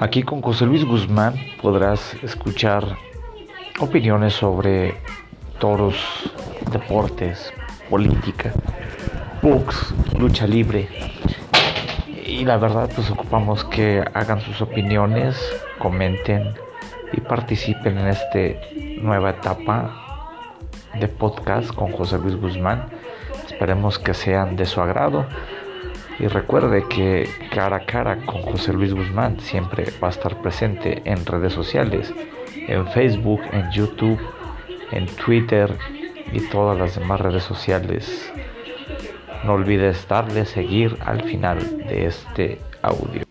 Aquí con José Luis Guzmán podrás escuchar opiniones sobre toros, deportes, política, books, lucha libre. Y la verdad pues ocupamos que hagan sus opiniones, comenten y participen en esta nueva etapa de podcast con José Luis Guzmán. Esperemos que sean de su agrado. Y recuerde que cara a cara con José Luis Guzmán siempre va a estar presente en redes sociales, en Facebook, en YouTube, en Twitter y todas las demás redes sociales. No olvides darle seguir al final de este audio.